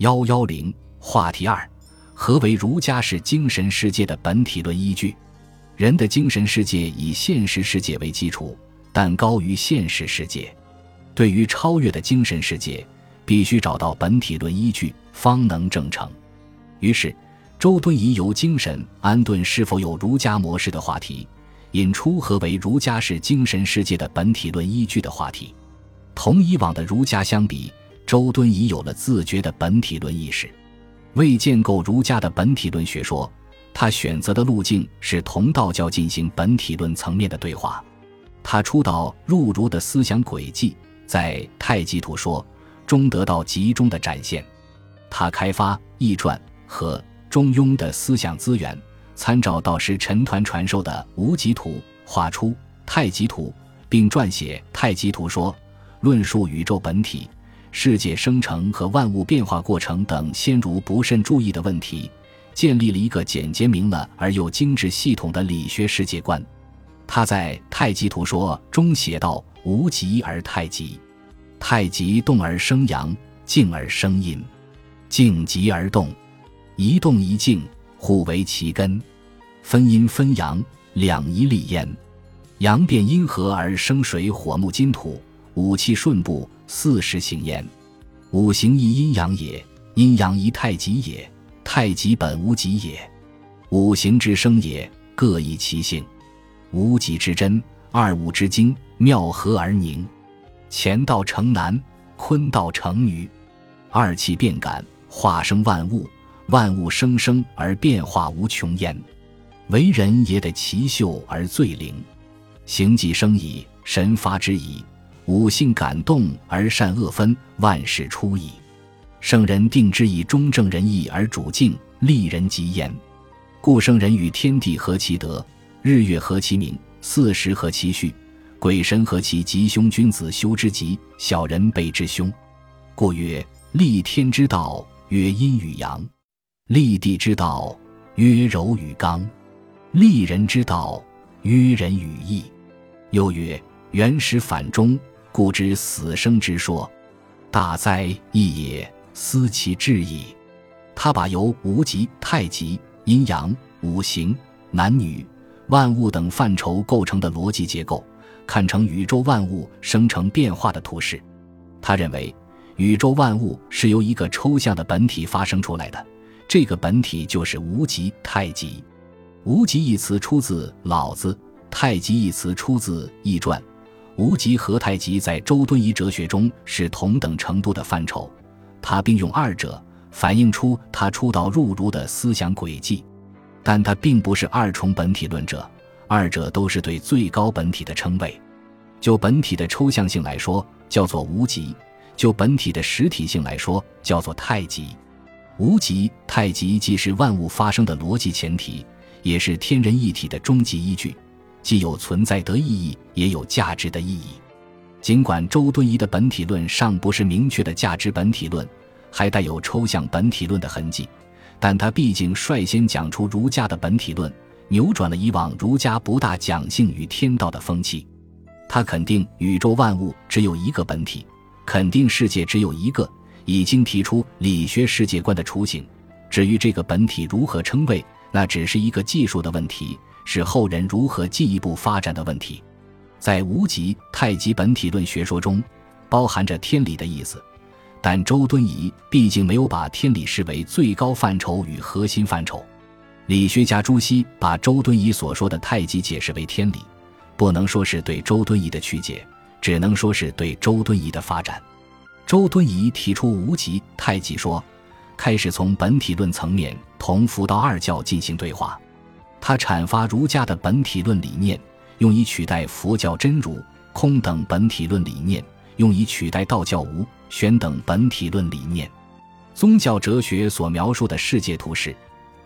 幺幺零话题二：何为儒家式精神世界的本体论依据？人的精神世界以现实世界为基础，但高于现实世界。对于超越的精神世界，必须找到本体论依据，方能证成。于是，周敦颐由精神安顿是否有儒家模式的话题，引出何为儒家式精神世界的本体论依据的话题。同以往的儒家相比。周敦颐有了自觉的本体论意识，为建构儒家的本体论学说，他选择的路径是同道教进行本体论层面的对话。他出道入儒的思想轨迹，在《太极图说》中得到集中的展现。他开发《易传》和《中庸》的思想资源，参照道师陈抟传授的《无极图》，画出《太极图》，并撰写《太极图说》，论述宇宙本体。世界生成和万物变化过程等先儒不甚注意的问题，建立了一个简洁明了而又精致系统的理学世界观。他在《太极图说》中写道：“无极而太极，太极动而生阳，静而生阴，静极而动，一动一静，互为其根，分阴分阳，两仪立焉。阳变阴和而生水火木金土，五气顺布。”四时行焉，五行一阴阳也，阴阳一太极也，太极本无极也。五行之生也，各异其性。无极之真，二五之精，妙合而凝。乾道成男，坤道成女。二气变感，化生万物，万物生生而变化无穷焉。为人也得奇秀而最灵，行既生矣，神发之矣。五性感动而善恶分，万事出矣。圣人定之以中正仁义而主静，利人极焉。故圣人与天地合其德，日月合其明，四时合其序，鬼神合其吉凶。君子修之吉，小人备之凶。故曰：立天之道，曰阴与阳；立地之道，曰柔与刚；立人之道，曰仁与义。又曰：原始反中。故知死生之说，大哉义也！思其至矣。他把由无极、太极、阴阳、五行、男女、万物等范畴构成的逻辑结构，看成宇宙万物生成变化的图示。他认为，宇宙万物是由一个抽象的本体发生出来的，这个本体就是无极、太极。无极一词出自《老子》，太极一词出自《易传》。无极和太极在周敦颐哲学中是同等程度的范畴，他并用二者反映出他出道入儒的思想轨迹，但他并不是二重本体论者，二者都是对最高本体的称谓。就本体的抽象性来说，叫做无极；就本体的实体性来说，叫做太极。无极、太极既是万物发生的逻辑前提，也是天人一体的终极依据。既有存在的意义，也有价值的意义。尽管周敦颐的本体论尚不是明确的价值本体论，还带有抽象本体论的痕迹，但他毕竟率先讲出儒家的本体论，扭转了以往儒家不大讲性与天道的风气。他肯定宇宙万物只有一个本体，肯定世界只有一个，已经提出理学世界观的雏形。至于这个本体如何称谓，那只是一个技术的问题。是后人如何进一步发展的问题，在无极太极本体论学说中，包含着天理的意思，但周敦颐毕竟没有把天理视为最高范畴与核心范畴。理学家朱熹把周敦颐所说的太极解释为天理，不能说是对周敦颐的曲解，只能说是对周敦颐的发展。周敦颐提出无极太极说，开始从本体论层面同佛道二教进行对话。他阐发儒家的本体论理念，用以取代佛教真如空等本体论理念，用以取代道教无玄等本体论理念。宗教哲学所描述的世界图式，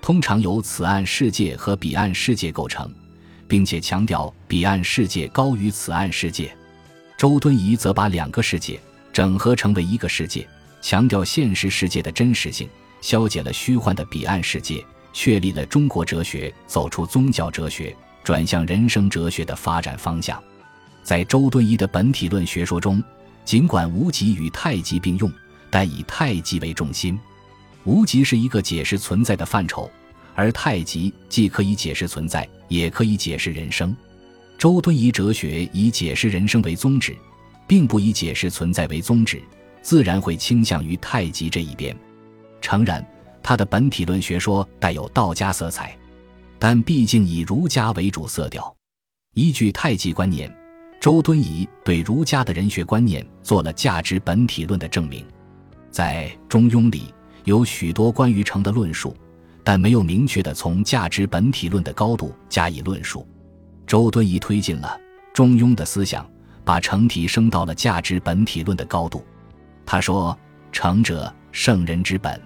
通常由此岸世界和彼岸世界构成，并且强调彼岸世界高于此岸世界。周敦颐则把两个世界整合成为一个世界，强调现实世界的真实性，消解了虚幻的彼岸世界。确立了中国哲学走出宗教哲学，转向人生哲学的发展方向。在周敦颐的本体论学说中，尽管无极与太极并用，但以太极为重心。无极是一个解释存在的范畴，而太极既可以解释存在，也可以解释人生。周敦颐哲学以解释人生为宗旨，并不以解释存在为宗旨，自然会倾向于太极这一边。诚然，他的本体论学说带有道家色彩，但毕竟以儒家为主色调。依据太极观念，周敦颐对儒家的人学观念做了价值本体论的证明。在《中庸》里有许多关于诚的论述，但没有明确的从价值本体论的高度加以论述。周敦颐推进了中庸的思想，把诚提升到了价值本体论的高度。他说：“诚者，圣人之本。”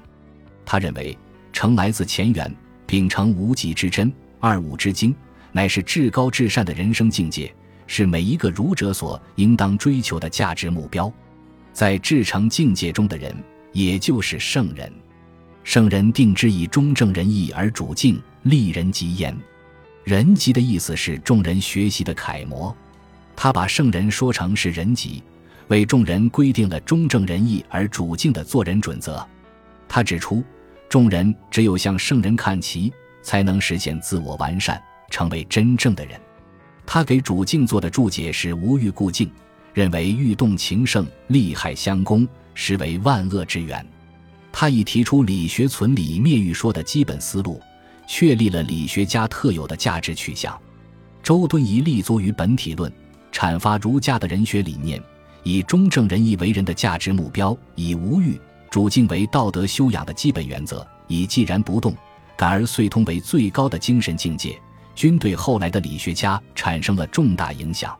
他认为，诚来自前缘，秉承无极之真、二五之精，乃是至高至善的人生境界，是每一个儒者所应当追求的价值目标。在至诚境界中的人，也就是圣人。圣人定之以中正仁义而主敬，立人极焉。人极的意思是众人学习的楷模，他把圣人说成是人极，为众人规定了中正仁义而主敬的做人准则。他指出，众人只有向圣人看齐，才能实现自我完善，成为真正的人。他给主敬做的注解是无欲故敬，认为欲动情圣，利害相攻，实为万恶之源。他已提出理学存理灭欲说的基本思路。确立了理学家特有的价值取向。周敦颐立足于本体论，阐发儒家的人学理念，以中正仁义为人的价值目标，以无欲主敬为道德修养的基本原则，以寂然不动、感而遂通为最高的精神境界，均对后来的理学家产生了重大影响。